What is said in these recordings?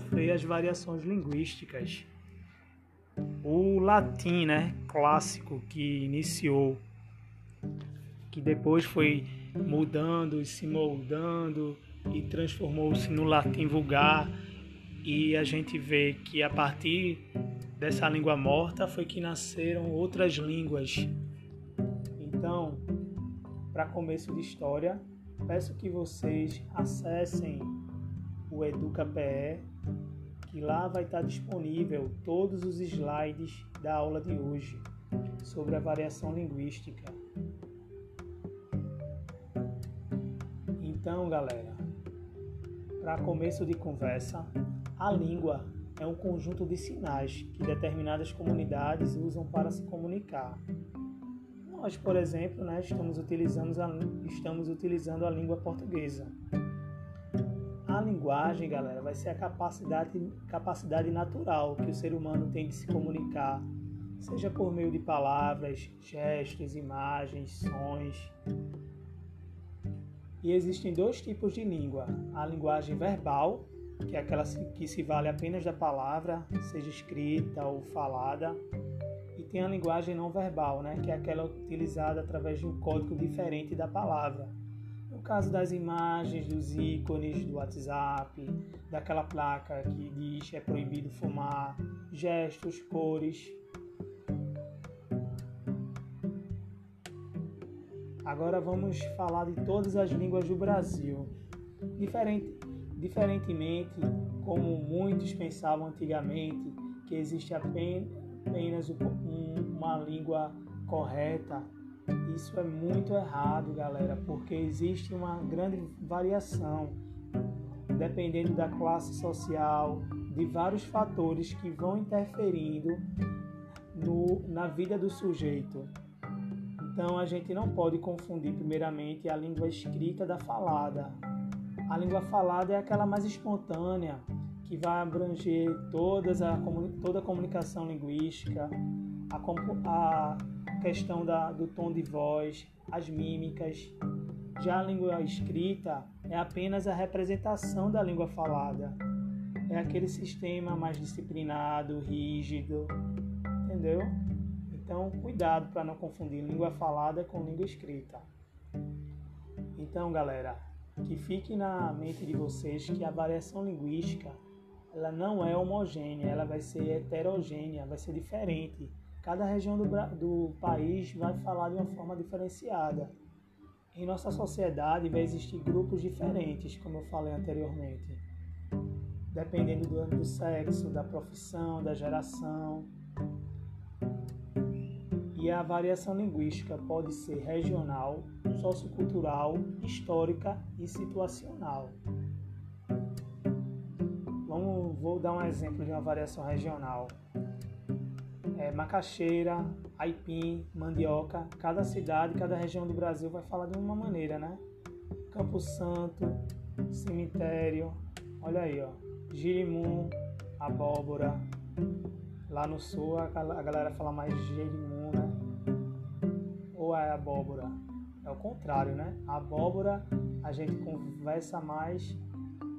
sofrer as variações linguísticas. O latim, né, clássico que iniciou, que depois foi mudando e se moldando e transformou-se no latim vulgar, e a gente vê que a partir dessa língua morta foi que nasceram outras línguas. Então, para começo de história, peço que vocês acessem o EducaPE, que lá vai estar disponível todos os slides da aula de hoje sobre a variação linguística. Então, galera, para começo de conversa, a língua é um conjunto de sinais que determinadas comunidades usam para se comunicar. Nós, por exemplo, né, estamos, utilizando a, estamos utilizando a língua portuguesa. Linguagem, galera, vai ser a capacidade, capacidade natural que o ser humano tem de se comunicar, seja por meio de palavras, gestos, imagens, sons. E existem dois tipos de língua: a linguagem verbal, que é aquela que se vale apenas da palavra, seja escrita ou falada, e tem a linguagem não verbal, né, que é aquela utilizada através de um código diferente da palavra. No caso das imagens, dos ícones do WhatsApp, daquela placa que diz é proibido fumar, gestos, cores. Agora vamos falar de todas as línguas do Brasil. Diferente, Diferentemente, como muitos pensavam antigamente, que existe apenas uma língua correta, isso é muito errado, galera, porque existe uma grande variação dependendo da classe social, de vários fatores que vão interferindo no, na vida do sujeito. Então a gente não pode confundir, primeiramente, a língua escrita da falada. A língua falada é aquela mais espontânea, que vai abranger todas a, toda a comunicação linguística, a, a questão da, do tom de voz, as mímicas. Já a língua escrita é apenas a representação da língua falada. É aquele sistema mais disciplinado, rígido, entendeu? Então, cuidado para não confundir língua falada com língua escrita. Então, galera, que fique na mente de vocês que a variação linguística ela não é homogênea, ela vai ser heterogênea, vai ser diferente. Cada região do, do país vai falar de uma forma diferenciada. Em nossa sociedade vai existir grupos diferentes, como eu falei anteriormente, dependendo do, do sexo, da profissão, da geração. E a variação linguística pode ser regional, sociocultural, histórica e situacional. Vamos, vou dar um exemplo de uma variação regional. É, macaxeira, aipim, mandioca, cada cidade, cada região do Brasil vai falar de uma maneira, né? Campo Santo, cemitério, olha aí, ó, girimum, abóbora. Lá no sul a galera fala mais girimum, né? Ou é abóbora? É o contrário, né? Abóbora a gente conversa mais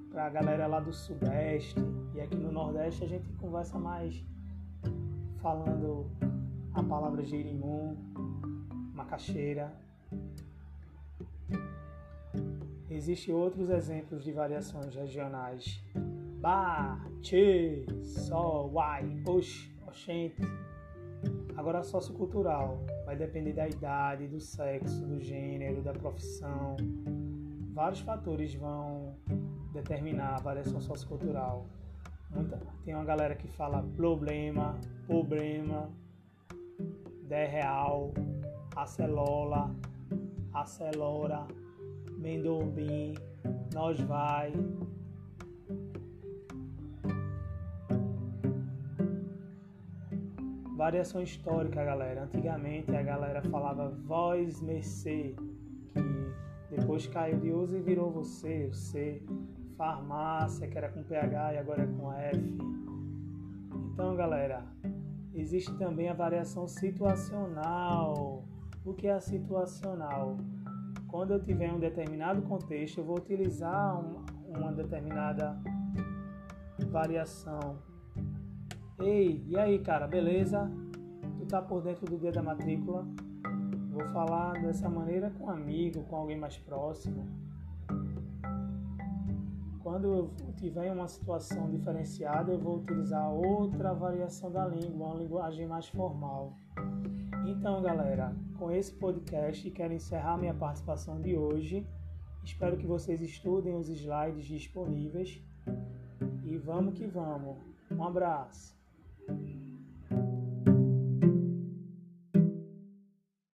para a galera lá do Sudeste e aqui no Nordeste a gente conversa mais falando a palavra jerimum, macaxeira. Existem outros exemplos de variações regionais. Ba, che, sol, uai, ox, oxente. Agora sociocultural vai depender da idade, do sexo, do gênero, da profissão. Vários fatores vão determinar a variação sociocultural. Muita, tem uma galera que fala problema, problema, de real, acelola, acelora, mendombim, nós vai, Variação histórica, galera. Antigamente a galera falava voz mercê, que depois caiu de uso e virou você, o C. Farmácia, que era com PH e agora é com F. Então, galera, existe também a variação situacional. O que é a situacional? Quando eu tiver um determinado contexto, eu vou utilizar uma determinada variação. Ei, e aí, cara, beleza? Tu tá por dentro do dia da matrícula? Vou falar dessa maneira com um amigo, com alguém mais próximo. Quando eu tiver uma situação diferenciada, eu vou utilizar outra variação da língua, uma linguagem mais formal. Então, galera, com esse podcast quero encerrar minha participação de hoje. Espero que vocês estudem os slides disponíveis e vamos que vamos. Um abraço.